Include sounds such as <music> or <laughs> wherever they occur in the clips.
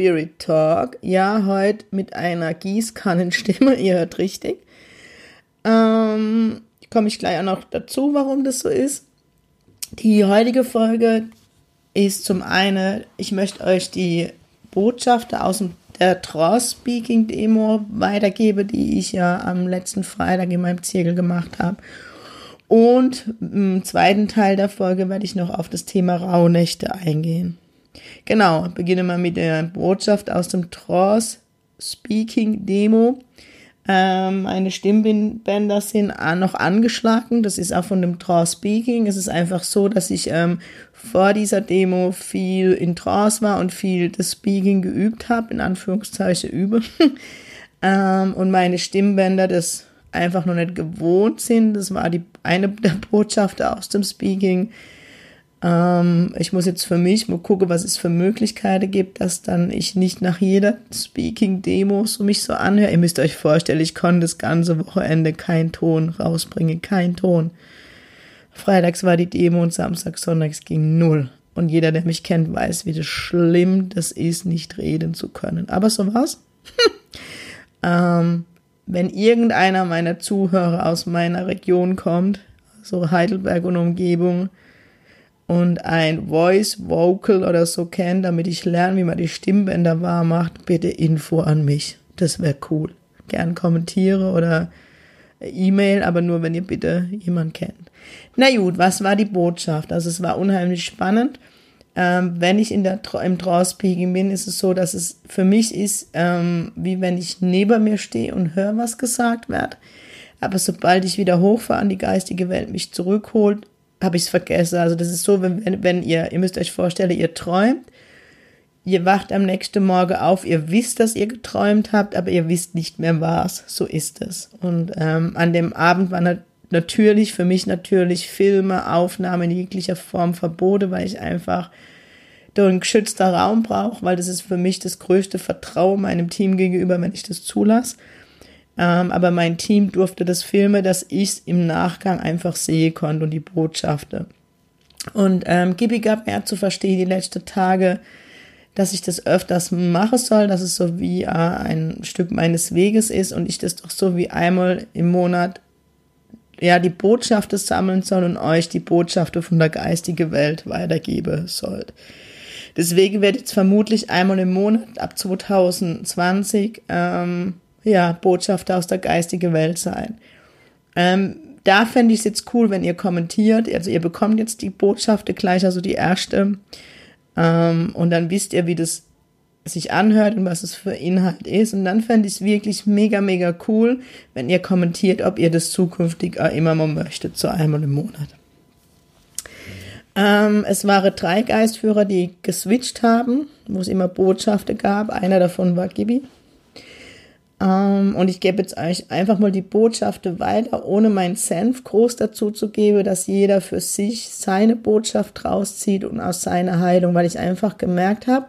Spirit Talk. Ja, heute mit einer Gießkannenstimme, <laughs> ihr hört richtig. Ähm, komme ich gleich auch noch dazu, warum das so ist. Die heutige Folge ist zum einen, ich möchte euch die Botschaft aus dem der Trance Speaking Demo weitergebe, die ich ja am letzten Freitag in meinem Zirkel gemacht habe. Und im zweiten Teil der Folge werde ich noch auf das Thema Rauhnächte eingehen. Genau, beginnen wir mit der Botschaft aus dem Trance Speaking Demo. Ähm, meine Stimmbänder sind noch angeschlagen. Das ist auch von dem Trance Speaking. Es ist einfach so, dass ich ähm, vor dieser Demo viel in Trance war und viel das Speaking geübt habe, in Anführungszeichen übe. <laughs> ähm, und meine Stimmbänder das einfach noch nicht gewohnt sind. Das war die eine der Botschaften aus dem Speaking ähm, ich muss jetzt für mich mal gucken, was es für Möglichkeiten gibt, dass dann ich nicht nach jeder Speaking-Demo so mich so anhöre. Ihr müsst euch vorstellen, ich konnte das ganze Wochenende keinen Ton rausbringen, kein Ton. Freitags war die Demo und Samstag, Sonntags ging null. Und jeder, der mich kennt, weiß, wie das schlimm das ist, nicht reden zu können. Aber so war's. <laughs> ähm, wenn irgendeiner meiner Zuhörer aus meiner Region kommt, so Heidelberg und Umgebung, und ein Voice Vocal oder so kennt, damit ich lerne, wie man die Stimmbänder wahr macht, bitte Info an mich. Das wäre cool. Gern kommentiere oder E-Mail, aber nur, wenn ihr bitte jemand kennt. Na gut, was war die Botschaft? Also es war unheimlich spannend. Ähm, wenn ich in der, im Trance-Speaking bin, ist es so, dass es für mich ist, ähm, wie wenn ich neben mir stehe und höre, was gesagt wird. Aber sobald ich wieder hochfahre an die geistige Welt mich zurückholt, habe ich es vergessen. Also das ist so, wenn, wenn ihr, ihr müsst euch vorstellen, ihr träumt, ihr wacht am nächsten Morgen auf, ihr wisst, dass ihr geträumt habt, aber ihr wisst nicht mehr was. So ist es. Und ähm, an dem Abend war natürlich für mich natürlich Filme, Aufnahmen in jeglicher Form verboten, weil ich einfach da ein geschützter Raum brauche, weil das ist für mich das größte Vertrauen meinem Team gegenüber, wenn ich das zulasse. Ähm, aber mein Team durfte das filmen, dass ich es im Nachgang einfach sehen konnte und die Botschaften. Und ähm, Gibi gab mir zu verstehen die letzten Tage, dass ich das öfters machen soll, dass es so wie äh, ein Stück meines Weges ist und ich das doch so wie einmal im Monat ja die Botschaften sammeln soll und euch die Botschaften von der geistigen Welt weitergeben soll. Deswegen werde ich jetzt vermutlich einmal im Monat ab 2020 ähm, ja, Botschafter aus der geistigen Welt sein. Ähm, da fände ich es jetzt cool, wenn ihr kommentiert. Also ihr bekommt jetzt die Botschaften gleich, also die erste. Ähm, und dann wisst ihr, wie das sich anhört und was es für Inhalt ist. Und dann fände ich es wirklich mega, mega cool, wenn ihr kommentiert, ob ihr das zukünftig immer mal möchtet, so einmal im Monat. Ähm, es waren drei Geistführer, die geswitcht haben, wo es immer Botschaften gab. Einer davon war Gibi. Ähm, und ich gebe jetzt euch einfach mal die Botschaft weiter, ohne meinen Senf groß dazu zu geben, dass jeder für sich seine Botschaft rauszieht und aus seiner Heilung, weil ich einfach gemerkt habe,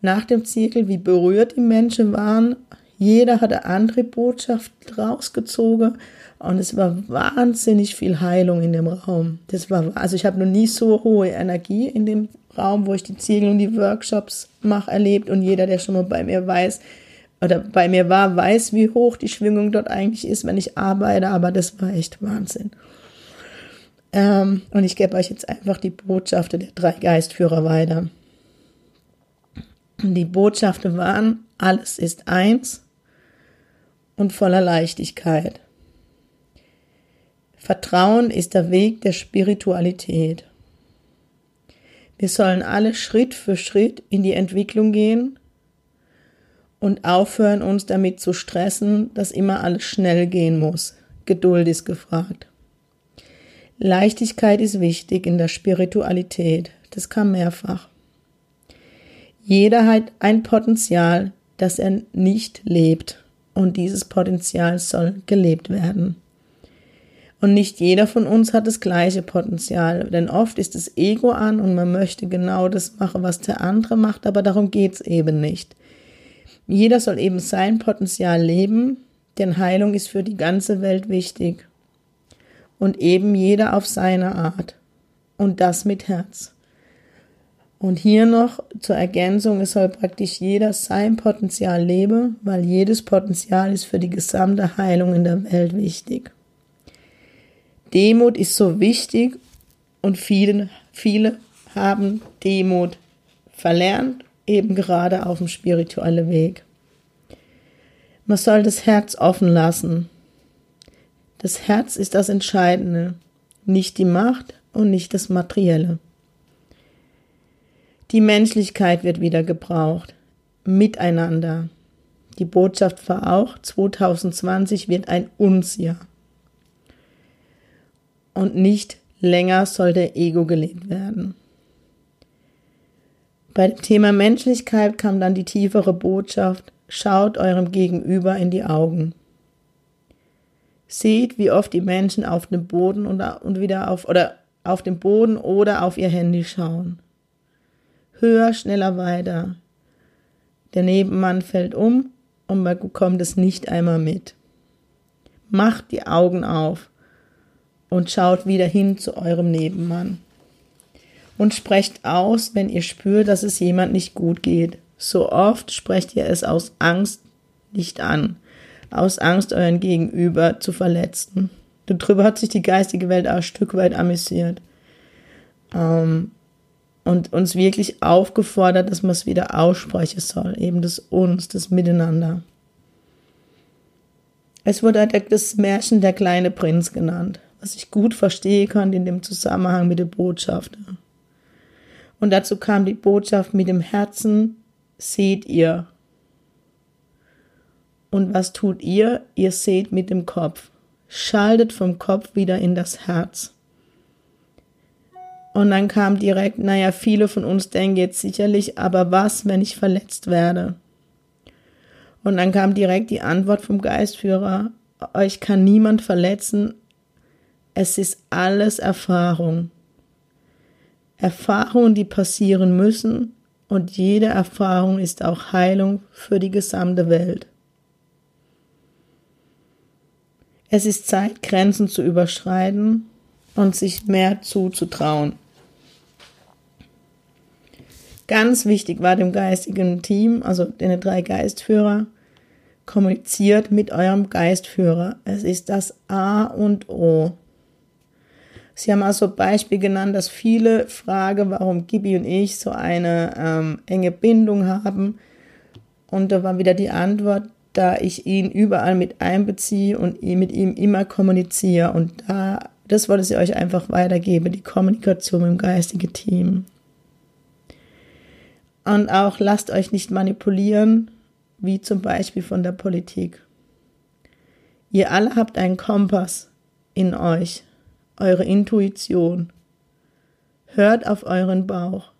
nach dem Zirkel, wie berührt die Menschen waren. Jeder hatte andere Botschaft rausgezogen und es war wahnsinnig viel Heilung in dem Raum. Das war, also ich habe noch nie so hohe Energie in dem Raum, wo ich die Ziegel und die Workshops mache, erlebt und jeder, der schon mal bei mir weiß, oder bei mir war, weiß, wie hoch die Schwingung dort eigentlich ist, wenn ich arbeite, aber das war echt Wahnsinn. Ähm, und ich gebe euch jetzt einfach die Botschaft der drei Geistführer weiter. Die Botschaften waren, alles ist eins und voller Leichtigkeit. Vertrauen ist der Weg der Spiritualität. Wir sollen alle Schritt für Schritt in die Entwicklung gehen und aufhören, uns damit zu stressen, dass immer alles schnell gehen muss. Geduld ist gefragt. Leichtigkeit ist wichtig in der Spiritualität. Das kam mehrfach. Jeder hat ein Potenzial, das er nicht lebt. und dieses Potenzial soll gelebt werden. Und nicht jeder von uns hat das gleiche Potenzial, denn oft ist das Ego an und man möchte genau das machen, was der andere macht, aber darum geht's eben nicht. Jeder soll eben sein Potenzial leben, denn Heilung ist für die ganze Welt wichtig. Und eben jeder auf seine Art. Und das mit Herz. Und hier noch zur Ergänzung, es soll praktisch jeder sein Potenzial leben, weil jedes Potenzial ist für die gesamte Heilung in der Welt wichtig. Demut ist so wichtig und viele, viele haben Demut verlernt, eben gerade auf dem spirituellen Weg. Man soll das Herz offen lassen. Das Herz ist das Entscheidende, nicht die Macht und nicht das Materielle. Die Menschlichkeit wird wieder gebraucht. Miteinander. Die Botschaft war auch, 2020 wird ein Uns-Jahr. Und nicht länger soll der Ego gelebt werden. Bei dem Thema Menschlichkeit kam dann die tiefere Botschaft, schaut eurem Gegenüber in die Augen. Seht, wie oft die Menschen auf dem Boden und, und wieder auf, oder auf dem Boden oder auf ihr Handy schauen höher, schneller, weiter. Der Nebenmann fällt um und man bekommt es nicht einmal mit. Macht die Augen auf und schaut wieder hin zu eurem Nebenmann. Und sprecht aus, wenn ihr spürt, dass es jemand nicht gut geht. So oft sprecht ihr es aus Angst nicht an. Aus Angst, euren Gegenüber zu verletzen. Darüber hat sich die geistige Welt auch ein Stück weit amüsiert. Ähm, und uns wirklich aufgefordert, dass man es wieder aussprechen soll, eben das uns, das Miteinander. Es wurde das Märchen der kleine Prinz genannt, was ich gut verstehen kann in dem Zusammenhang mit der Botschaft. Und dazu kam die Botschaft mit dem Herzen, seht ihr. Und was tut ihr? Ihr seht mit dem Kopf. Schaltet vom Kopf wieder in das Herz. Und dann kam direkt, naja, viele von uns denken jetzt sicherlich, aber was, wenn ich verletzt werde? Und dann kam direkt die Antwort vom Geistführer, euch kann niemand verletzen, es ist alles Erfahrung. Erfahrungen, die passieren müssen und jede Erfahrung ist auch Heilung für die gesamte Welt. Es ist Zeit, Grenzen zu überschreiten und sich mehr zuzutrauen. Ganz wichtig war dem geistigen Team, also den drei Geistführer, kommuniziert mit eurem Geistführer. Es ist das A und O. Sie haben also Beispiel genannt, dass viele fragen, warum Gibi und ich so eine ähm, enge Bindung haben. Und da war wieder die Antwort, da ich ihn überall mit einbeziehe und mit ihm immer kommuniziere. Und da das wollte sie euch einfach weitergeben, die Kommunikation dem geistigen Team. Und auch lasst euch nicht manipulieren, wie zum Beispiel von der Politik. Ihr alle habt einen Kompass in euch, eure Intuition. Hört auf euren Bauch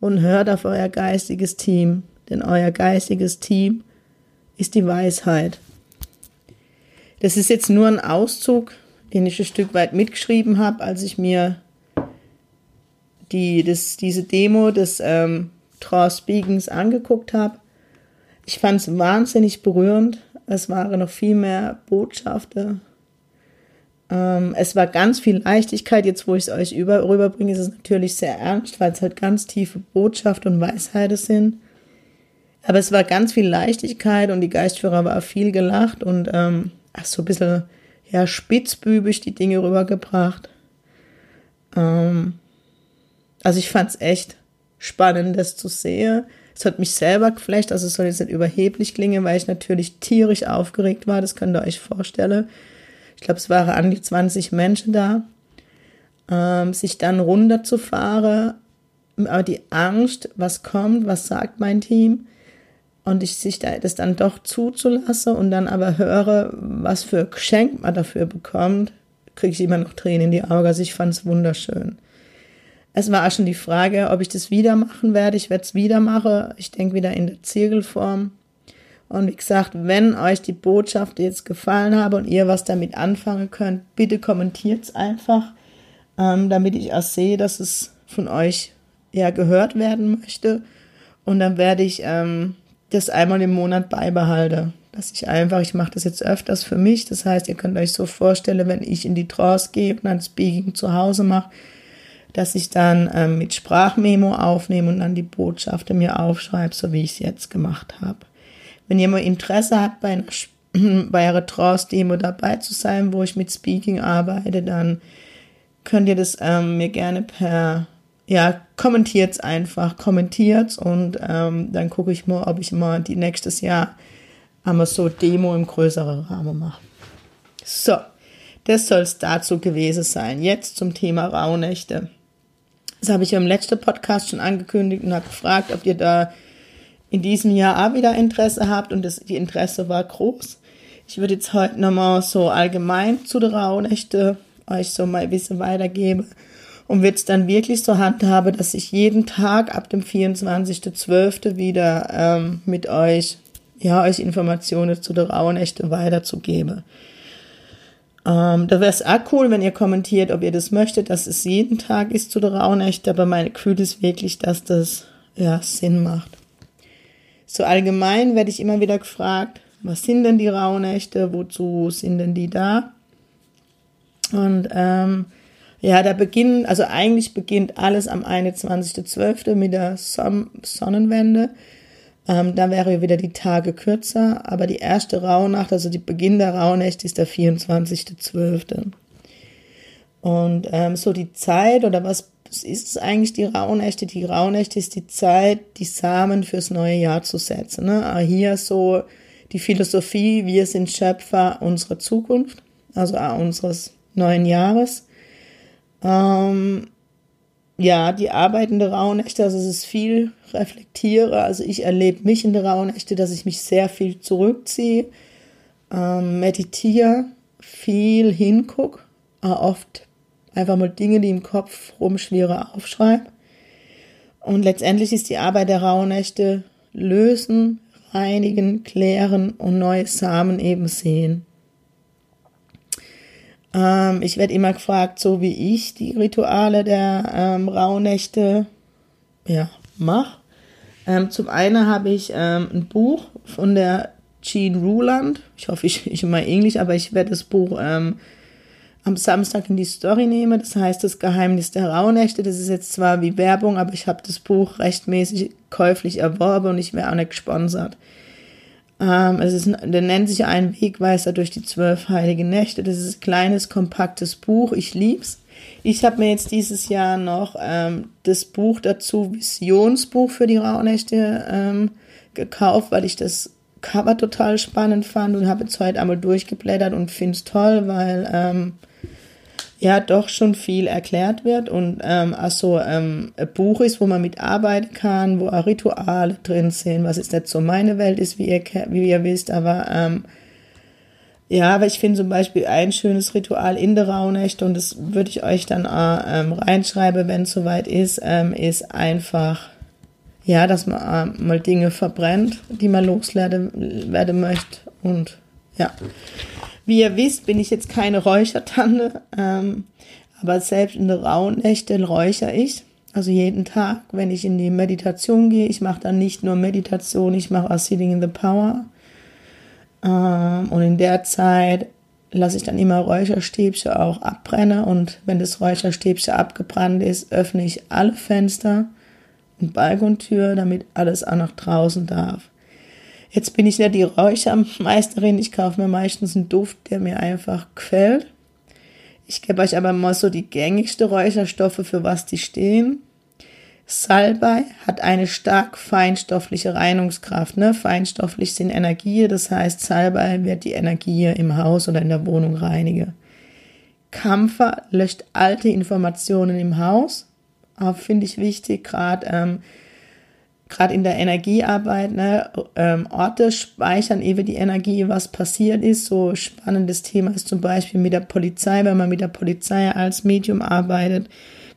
und hört auf euer geistiges Team, denn euer geistiges Team ist die Weisheit. Das ist jetzt nur ein Auszug, den ich ein Stück weit mitgeschrieben habe, als ich mir die, das, diese Demo des ähm, Trance-Speakings angeguckt habe. Ich fand es wahnsinnig berührend. Es waren noch viel mehr Botschaften. Ähm, es war ganz viel Leichtigkeit. Jetzt, wo ich es euch über, rüberbringe, ist es natürlich sehr ernst, weil es halt ganz tiefe Botschaft und Weisheiten sind. Aber es war ganz viel Leichtigkeit und die Geistführer war viel gelacht und ähm, ach, so ein bisschen ja, spitzbübisch die Dinge rübergebracht. Ähm, also ich fand es echt spannend, das zu sehen. Es hat mich selber geflecht, also es soll jetzt nicht überheblich klingen, weil ich natürlich tierisch aufgeregt war, das könnt ihr euch vorstellen. Ich glaube, es waren an die 20 Menschen da. Ähm, sich dann runterzufahren, aber die Angst, was kommt, was sagt mein Team, und ich sich das dann doch zuzulassen und dann aber höre, was für Geschenk man dafür bekommt, kriege ich immer noch Tränen in die Augen. Also ich fand es wunderschön. Es war auch schon die Frage, ob ich das wieder machen werde. Ich werde es wieder machen. Ich denke wieder in der Zirkelform. Und wie gesagt, wenn euch die Botschaft jetzt gefallen habe und ihr was damit anfangen könnt, bitte kommentiert es einfach, ähm, damit ich auch sehe, dass es von euch ja gehört werden möchte. Und dann werde ich ähm, das einmal im Monat beibehalten. Dass ich einfach, ich mache das jetzt öfters für mich. Das heißt, ihr könnt euch so vorstellen, wenn ich in die Trance gehe und dann Speaking zu Hause mache, dass ich dann ähm, mit Sprachmemo aufnehme und dann die Botschaften mir aufschreibe, so wie ich es jetzt gemacht habe. Wenn mal Interesse habt, bei einer, <clears throat> bei einer Trance-Demo dabei zu sein, wo ich mit Speaking arbeite, dann könnt ihr das ähm, mir gerne per, ja, kommentiert's einfach, kommentiert's und ähm, dann gucke ich mal, ob ich mal die nächstes Jahr einmal so Demo im größeren Rahmen mache. So, das soll es dazu gewesen sein. Jetzt zum Thema Rauhnächte. Das habe ich im letzten Podcast schon angekündigt und habe gefragt, ob ihr da in diesem Jahr auch wieder Interesse habt und das, die Interesse war groß. Ich würde jetzt heute nochmal so allgemein zu der Rauhnächte euch so mal Wissen weitergeben und wird es dann wirklich so handhabe, dass ich jeden Tag ab dem 24.12. wieder ähm, mit euch, ja, euch Informationen zu der Rauhnächte weiterzugebe. Ähm, da wäre es auch cool, wenn ihr kommentiert, ob ihr das möchtet, dass es jeden Tag ist zu der Rauhnächte, aber meine Gefühl ist wirklich, dass das ja Sinn macht. So allgemein werde ich immer wieder gefragt, was sind denn die Rauhnächte, wozu sind denn die da? Und ähm, ja, da beginnen, also eigentlich beginnt alles am 21.12. mit der Son Sonnenwende. Ähm, da wäre wieder die Tage kürzer, aber die erste Rauhnacht, also die Beginn der Rauhnächte ist der 24.12. Und ähm, so die Zeit oder was ist es eigentlich die Rauhnächte? Die Rauhnächte ist die Zeit, die Samen fürs neue Jahr zu setzen. Ne? Aber hier so die Philosophie, wir sind Schöpfer unserer Zukunft, also auch unseres neuen Jahres. Ähm, ja, die arbeitende Rauhnächte, also es ist viel reflektiere. Also ich erlebe mich in der Rauhnächte, dass ich mich sehr viel zurückziehe, ähm, meditiere, viel hinguck, oft einfach mal Dinge, die im Kopf rumschwirren, aufschreibe. Und letztendlich ist die Arbeit der Rauhnächte lösen, reinigen, klären und neue Samen eben sehen. Ähm, ich werde immer gefragt, so wie ich die Rituale der ähm, Rauhnächte ja, mache. Ähm, zum einen habe ich ähm, ein Buch von der Jean Ruland. Ich hoffe, ich, ich immer Englisch, aber ich werde das Buch ähm, am Samstag in die Story nehmen. Das heißt, das Geheimnis der Rauhnächte. Das ist jetzt zwar wie Werbung, aber ich habe das Buch rechtmäßig käuflich erworben und ich wäre auch nicht gesponsert. Ähm, es ist, der nennt sich ein Wegweiser durch die zwölf heiligen Nächte. Das ist ein kleines, kompaktes Buch. Ich lieb's. Ich habe mir jetzt dieses Jahr noch ähm, das Buch dazu, Visionsbuch für die Rauhnächte, ähm, gekauft, weil ich das Cover total spannend fand und habe jetzt heute einmal durchgeblättert und finde es toll, weil ähm, ja doch schon viel erklärt wird und ähm, also ähm, ein Buch ist, wo man mitarbeiten kann, wo auch Rituale drin sind, was jetzt nicht so meine Welt ist, wie ihr, wie ihr wisst, aber ähm, ja, aber ich finde zum Beispiel ein schönes Ritual in der Rauhnächte und das würde ich euch dann auch ähm, reinschreiben, wenn es soweit ist, ähm, ist einfach, ja, dass man äh, mal Dinge verbrennt, die man loswerden werden möchte und ja. Wie ihr wisst, bin ich jetzt keine Räuchertante, ähm, aber selbst in den rauen Nächten räuchere ich. Also jeden Tag, wenn ich in die Meditation gehe. Ich mache dann nicht nur Meditation, ich mache auch Sitting in the Power. Ähm, und in der Zeit lasse ich dann immer Räucherstäbchen auch abbrennen. Und wenn das Räucherstäbchen abgebrannt ist, öffne ich alle Fenster und Balkontür, damit alles auch nach draußen darf. Jetzt bin ich ja die Räuchermeisterin. Ich kaufe mir meistens einen Duft, der mir einfach gefällt. Ich gebe euch aber mal so die gängigste Räucherstoffe, für was die stehen. Salbei hat eine stark feinstoffliche Reinigungskraft. Ne? Feinstofflich sind Energie, das heißt, Salbei wird die Energie im Haus oder in der Wohnung reinigen. Kampfer löscht alte Informationen im Haus. Auch finde ich wichtig, gerade ähm, gerade in der Energiearbeit, ne, ähm, Orte speichern eben die Energie, was passiert ist. So spannendes Thema ist zum Beispiel mit der Polizei, wenn man mit der Polizei als Medium arbeitet,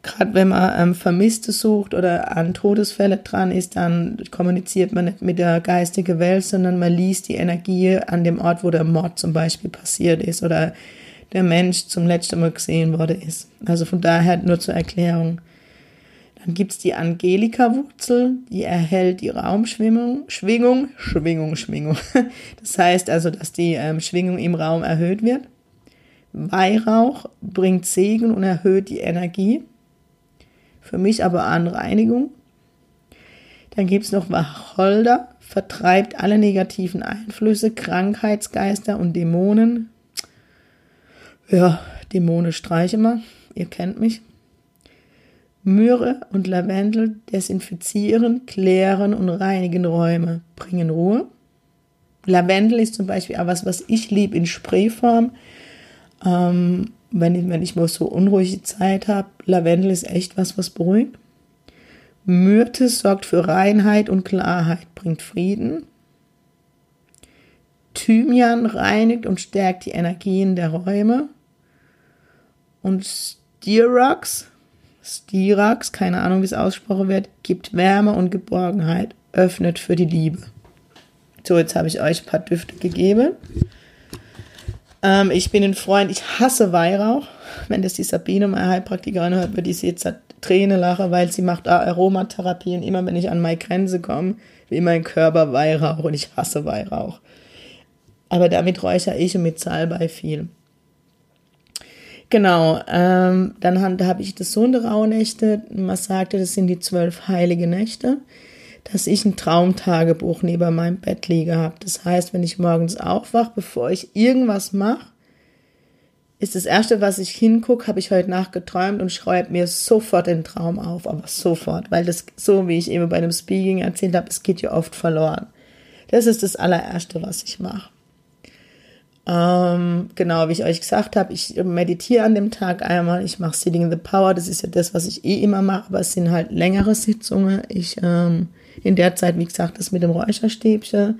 gerade wenn man ähm, Vermisste sucht oder an Todesfälle dran ist, dann kommuniziert man nicht mit der geistigen Welt, sondern man liest die Energie an dem Ort, wo der Mord zum Beispiel passiert ist oder der Mensch zum letzten Mal gesehen wurde ist. Also von daher nur zur Erklärung. Dann gibt's die Angelika-Wurzel, die erhält die Raumschwingung, Schwingung, Schwingung, Schwingung. <laughs> Das heißt also, dass die ähm, Schwingung im Raum erhöht wird. Weihrauch bringt Segen und erhöht die Energie. Für mich aber an Reinigung. Dann gibt's noch Wacholder, vertreibt alle negativen Einflüsse, Krankheitsgeister und Dämonen. Ja, Dämonen streiche mal, ihr kennt mich. Myrrhe und Lavendel desinfizieren, klären und reinigen Räume, bringen Ruhe. Lavendel ist zum Beispiel auch was, was ich liebe in Sprayform. Ähm, wenn, ich, wenn ich mal so unruhige Zeit habe, Lavendel ist echt was, was beruhigt. Myrte sorgt für Reinheit und Klarheit, bringt Frieden. Thymian reinigt und stärkt die Energien der Räume. Und Styrax Stirax, keine Ahnung, wie es ausgesprochen wird, gibt Wärme und Geborgenheit, öffnet für die Liebe. So, jetzt habe ich euch ein paar Düfte gegeben. Ähm, ich bin ein Freund, ich hasse Weihrauch. Wenn das die Sabine, meine Heilpraktikerin, hört, wird ich jetzt Tränen lachen, weil sie macht Aromatherapie und immer, wenn ich an meine Grenze komme, will mein Körper Weihrauch und ich hasse Weihrauch. Aber damit räuchere ich und mit Salbei viel. Genau, ähm, dann habe ich das so in der Rauhnächte. Man sagte, das sind die zwölf heilige Nächte, dass ich ein Traumtagebuch neben meinem Bett liege habe. Das heißt, wenn ich morgens aufwache, bevor ich irgendwas mache, ist das erste, was ich hingucke, habe ich heute Nacht geträumt und schreibe mir sofort den Traum auf, aber sofort, weil das so, wie ich eben bei dem Speaking erzählt habe, es geht ja oft verloren. Das ist das allererste, was ich mache. Ähm, genau, wie ich euch gesagt habe, ich meditiere an dem Tag einmal, ich mache Sitting in the Power, das ist ja das, was ich eh immer mache, aber es sind halt längere Sitzungen. Ich ähm, in der Zeit, wie gesagt, das mit dem Räucherstäbchen.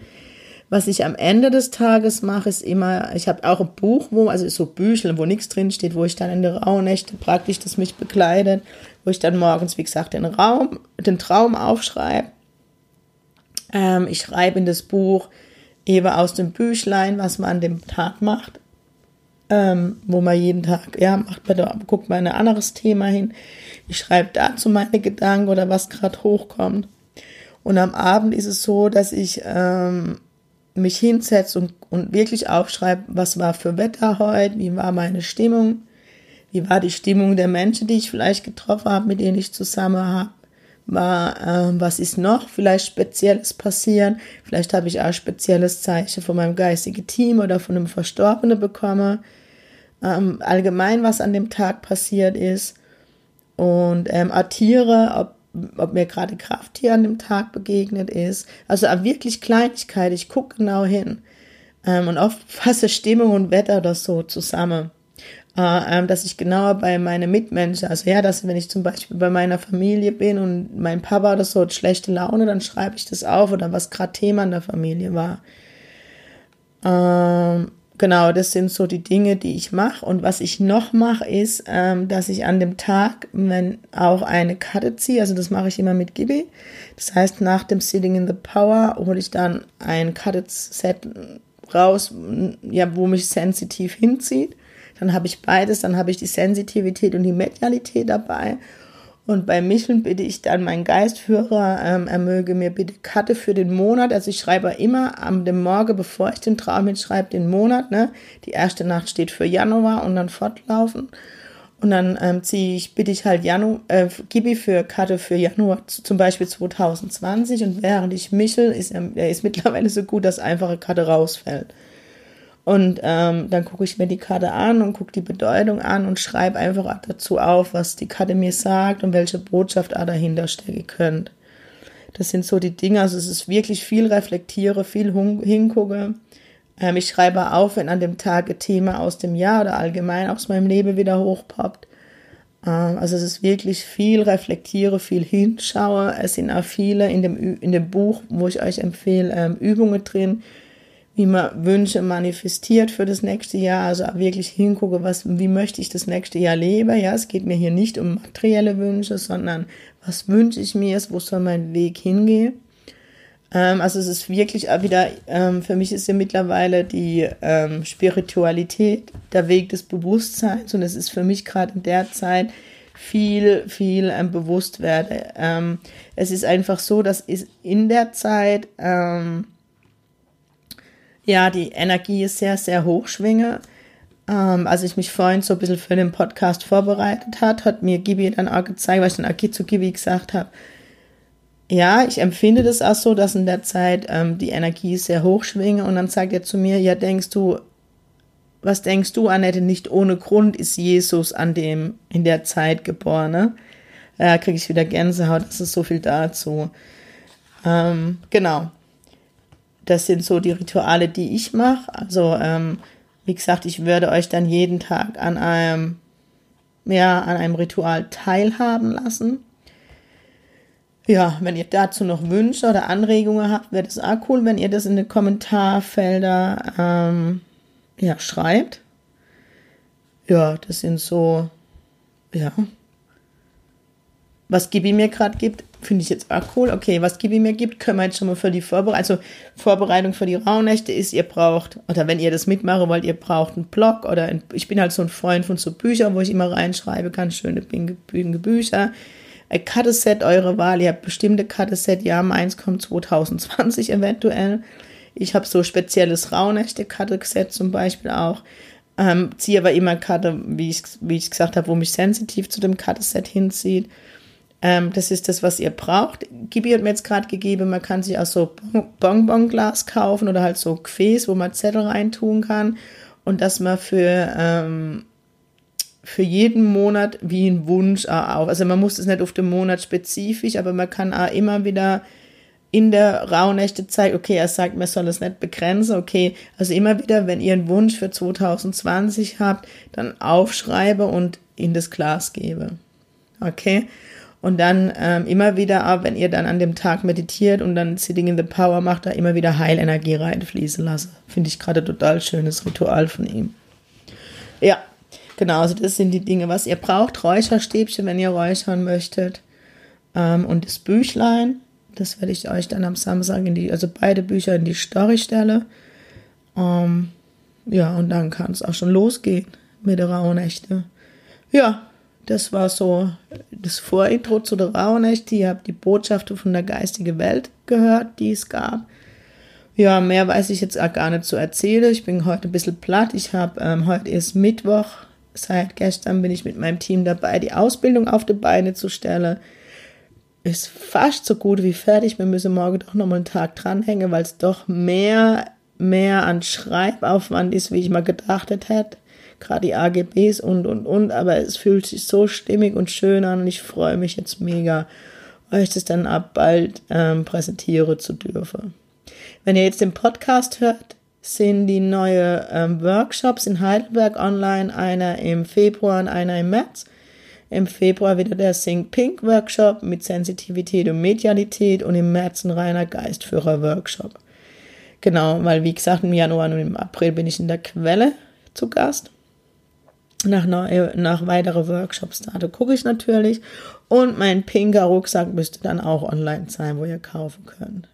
Was ich am Ende des Tages mache, ist immer, ich habe auch ein Buch, wo, also so Büchel, wo nichts drin steht, wo ich dann in der Rauhnächte praktisch das mich bekleidet, wo ich dann morgens, wie gesagt, den Raum, den Traum aufschreibe. Ähm, ich schreibe in das Buch, eben aus dem Büchlein, was man an dem Tag macht, ähm, wo man jeden Tag, ja, macht man da, guckt man ein anderes Thema hin. Ich schreibe dazu meine Gedanken oder was gerade hochkommt. Und am Abend ist es so, dass ich ähm, mich hinsetze und, und wirklich aufschreibe, was war für Wetter heute, wie war meine Stimmung, wie war die Stimmung der Menschen, die ich vielleicht getroffen habe, mit denen ich zusammen habe was ist noch vielleicht Spezielles passieren. Vielleicht habe ich auch spezielles Zeichen von meinem geistigen Team oder von einem Verstorbenen bekommen. Ähm, allgemein, was an dem Tag passiert ist. Und ähm, Tiere, ob, ob mir gerade Krafttier an dem Tag begegnet ist. Also wirklich Kleinigkeit. Ich gucke genau hin. Ähm, und oft <laughs> fasse Stimmung und Wetter das so zusammen. Äh, ähm, dass ich genauer bei meinen Mitmenschen, also ja, dass wenn ich zum Beispiel bei meiner Familie bin und mein Papa oder so hat schlechte Laune, dann schreibe ich das auf oder was gerade Thema in der Familie war. Ähm, genau, das sind so die Dinge, die ich mache. Und was ich noch mache, ist, ähm, dass ich an dem Tag wenn auch eine Karte ziehe. Also das mache ich immer mit Gibi. Das heißt, nach dem Sitting in the Power hole ich dann ein Carded-Set raus, ja, wo mich sensitiv hinzieht. Dann habe ich beides, dann habe ich die Sensitivität und die Medialität dabei. Und bei Micheln bitte ich dann meinen Geistführer, ähm, er möge mir bitte Karte für den Monat. Also ich schreibe immer am dem Morgen, bevor ich den Traum hinschreibe, den Monat. Ne? Die erste Nacht steht für Januar und dann fortlaufen. Und dann ähm, ziehe ich, bitte ich halt Janu, äh, Gibi für Karte für Januar, zum Beispiel 2020. Und während ich Michel, ist er, ist mittlerweile so gut, dass einfache Karte rausfällt. Und ähm, dann gucke ich mir die Karte an und gucke die Bedeutung an und schreibe einfach dazu auf, was die Karte mir sagt und welche Botschaft da dahinter stecken könnte. Das sind so die Dinge, also es ist wirklich viel reflektiere, viel hingucke. Ähm, ich schreibe auf, wenn an dem Tag ein Thema aus dem Jahr oder allgemein aus meinem Leben wieder hochpoppt. Ähm, also es ist wirklich viel reflektiere, viel hinschaue. Es sind auch viele in dem, in dem Buch, wo ich euch empfehle, ähm, Übungen drin, wie man Wünsche manifestiert für das nächste Jahr, also wirklich hingucke, was, wie möchte ich das nächste Jahr leben. Ja, es geht mir hier nicht um materielle Wünsche, sondern was wünsche ich mir, wo soll mein Weg hingehen. Ähm, also es ist wirklich auch wieder, ähm, für mich ist ja mittlerweile die ähm, Spiritualität der Weg des Bewusstseins und es ist für mich gerade in der Zeit viel, viel ähm, bewusst werde. Ähm, es ist einfach so, dass in der Zeit ähm, ja, die Energie ist sehr, sehr hoch schwinge. Ähm, als ich mich vorhin so ein bisschen für den Podcast vorbereitet hat, hat mir Gibi dann auch gezeigt, weil ich dann auch zu Gibi gesagt habe, ja, ich empfinde das auch so, dass in der Zeit ähm, die Energie sehr hoch schwinge und dann sagt er zu mir, ja, denkst du, was denkst du, Annette, nicht ohne Grund ist Jesus an dem, in der Zeit geboren, ne? Ja, kriege ich wieder Gänsehaut, das ist so viel dazu. Ähm, genau. Das sind so die Rituale, die ich mache. Also, ähm, wie gesagt, ich würde euch dann jeden Tag an einem, ja, an einem Ritual teilhaben lassen. Ja, wenn ihr dazu noch Wünsche oder Anregungen habt, wäre das auch cool, wenn ihr das in den Kommentarfelder ähm, ja, schreibt. Ja, das sind so, ja, was Gibi mir gerade gibt, finde ich jetzt auch cool. Okay, was Gibi mir gibt, können wir jetzt schon mal für die Vorbereitung, also Vorbereitung für die Rauhnächte ist, ihr braucht, oder wenn ihr das mitmachen wollt, ihr braucht einen Blog oder ein, ich bin halt so ein Freund von so Büchern, wo ich immer reinschreibe, ganz schöne binge Bücher. Ein Cutterset eure Wahl, ihr habt bestimmte Cutterset, ja, meins kommt 2020 eventuell. Ich habe so spezielles Rauhnächte-Cutterset zum Beispiel auch. Ähm, ziehe aber immer Cutter, wie ich, wie ich gesagt habe, wo mich sensitiv zu dem Cutterset hinzieht. Ähm, das ist das, was ihr braucht. Gibi hat mir jetzt gerade gegeben, man kann sich auch so Bonbonglas kaufen oder halt so Gefäß, wo man Zettel reintun kann. Und dass man für, ähm, für jeden Monat wie ein Wunsch auch auf. Also man muss es nicht auf den Monat spezifisch, aber man kann auch immer wieder in der Rauhnächte zeigen, okay, er sagt, man soll es nicht begrenzen, okay, also immer wieder, wenn ihr einen Wunsch für 2020 habt, dann aufschreibe und in das Glas gebe. Okay? Und dann ähm, immer wieder ab, wenn ihr dann an dem Tag meditiert und dann Sitting in the Power macht, da immer wieder Heilenergie reinfließen lassen. Finde ich gerade total schönes Ritual von ihm. Ja, genau, also das sind die Dinge, was ihr braucht. Räucherstäbchen, wenn ihr räuchern möchtet. Ähm, und das Büchlein, das werde ich euch dann am Samstag in die, also beide Bücher in die Story stelle. Ähm, ja, und dann kann es auch schon losgehen mit der Rauhnächte. Ja, das war so das Vorintro zu der Rauhnacht. Ihr habt die Botschaften von der geistigen Welt gehört, die es gab. Ja, mehr weiß ich jetzt auch gar nicht zu erzählen. Ich bin heute ein bisschen platt. Ich habe ähm, heute ist Mittwoch. Seit gestern bin ich mit meinem Team dabei, die Ausbildung auf die Beine zu stellen. Ist fast so gut wie fertig. Wir müssen morgen doch noch mal einen Tag dranhängen, weil es doch mehr, mehr an Schreibaufwand ist, wie ich mal gedacht hätte gerade die AGBs und, und, und, aber es fühlt sich so stimmig und schön an und ich freue mich jetzt mega, euch das dann ab bald ähm, präsentieren zu dürfen. Wenn ihr jetzt den Podcast hört, sind die neue ähm, Workshops in Heidelberg online, einer im Februar und einer im März. Im Februar wieder der Think Pink Workshop mit Sensitivität und Medialität und im März ein reiner Geistführer Workshop. Genau, weil wie gesagt, im Januar und im April bin ich in der Quelle zu Gast nach, neue, nach weitere Workshops da. Gucke ich natürlich. Und mein pinker Rucksack müsste dann auch online sein, wo ihr kaufen könnt.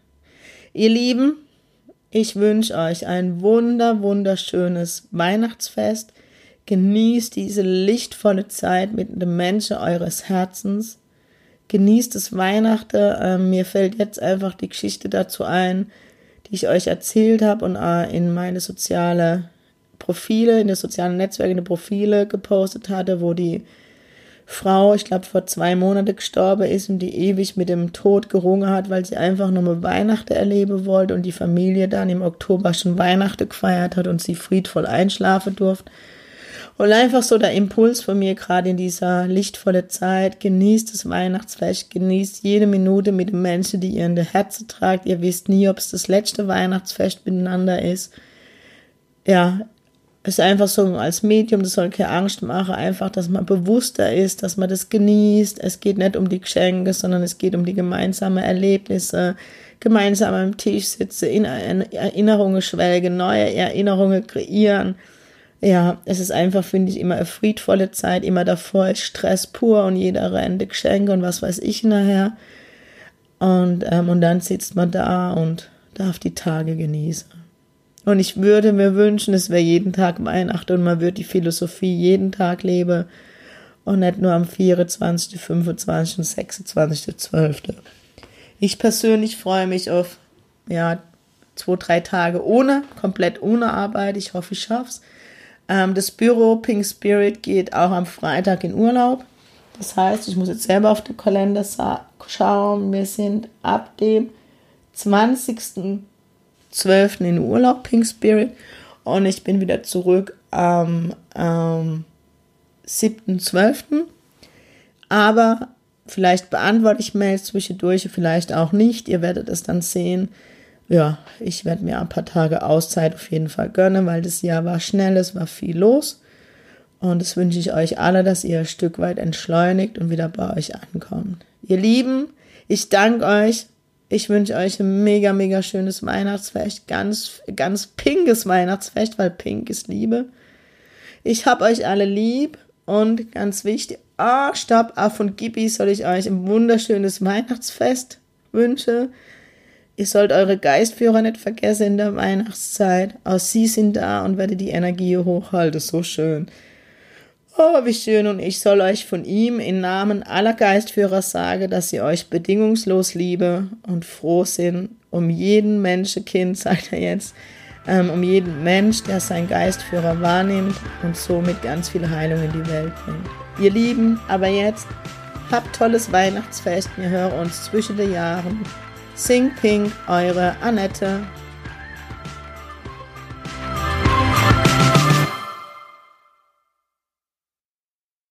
Ihr Lieben, ich wünsche euch ein wunder, wunderschönes Weihnachtsfest. Genießt diese lichtvolle Zeit mit dem Menschen eures Herzens. Genießt das Weihnachten. Ähm, mir fällt jetzt einfach die Geschichte dazu ein, die ich euch erzählt habe und äh, in meine soziale Profile, in den sozialen Netzwerken eine Profile gepostet hatte, wo die Frau, ich glaube, vor zwei Monaten gestorben ist und die ewig mit dem Tod gerungen hat, weil sie einfach nur mal Weihnachten erleben wollte und die Familie dann im Oktober schon Weihnachten gefeiert hat und sie friedvoll einschlafen durfte. Und einfach so der Impuls von mir gerade in dieser lichtvolle Zeit, genießt das Weihnachtsfest, genießt jede Minute mit den Menschen, die ihr in der Herzen tragt. Ihr wisst nie, ob es das letzte Weihnachtsfest miteinander ist. Ja, ist einfach so als Medium, das soll keine Angst machen, einfach, dass man bewusster ist, dass man das genießt. Es geht nicht um die Geschenke, sondern es geht um die gemeinsamen Erlebnisse, gemeinsam am Tisch sitzen, in Erinnerungen schwelgen, neue Erinnerungen kreieren. Ja, es ist einfach, finde ich, immer eine friedvolle Zeit, immer davor ist Stress pur und jeder rennt Geschenke und was weiß ich nachher. Und, ähm, und dann sitzt man da und darf die Tage genießen. Und ich würde mir wünschen, es wäre jeden Tag Weihnachten und man würde die Philosophie jeden Tag leben und nicht nur am 24., 25. und 26. 12. Ich persönlich freue mich auf, ja, zwei, drei Tage ohne, komplett ohne Arbeit. Ich hoffe, ich schaff's. Ähm, das Büro Pink Spirit geht auch am Freitag in Urlaub. Das heißt, ich muss jetzt selber auf den Kalender schauen. Wir sind ab dem 20. 12. in Urlaub, Pink Spirit. Und ich bin wieder zurück am ähm, 7.12. Aber vielleicht beantworte ich Mails zwischendurch, vielleicht auch nicht. Ihr werdet es dann sehen. Ja, ich werde mir ein paar Tage Auszeit auf jeden Fall gönnen, weil das Jahr war schnell, es war viel los. Und das wünsche ich euch alle, dass ihr ein Stück weit entschleunigt und wieder bei euch ankommt. Ihr Lieben, ich danke euch ich wünsche euch ein mega, mega schönes Weihnachtsfest. Ganz, ganz pinkes Weihnachtsfest, weil pink ist Liebe. Ich hab euch alle lieb und ganz wichtig, ah, oh, stopp, ah, von Gibi soll ich euch ein wunderschönes Weihnachtsfest wünschen. Ihr sollt eure Geistführer nicht vergessen in der Weihnachtszeit. Auch sie sind da und werde die Energie hochhalten. So schön. Oh, wie schön, und ich soll euch von ihm im Namen aller Geistführer sagen, dass sie euch bedingungslos liebe und froh sind um jeden Menschenkind, <laughs> sagt er jetzt, ähm, um jeden Mensch, der seinen Geistführer wahrnimmt und somit ganz viel Heilung in die Welt bringt. Ihr Lieben, aber jetzt habt tolles Weihnachtsfest, wir hören uns zwischen den Jahren. Sing Pink, eure Annette.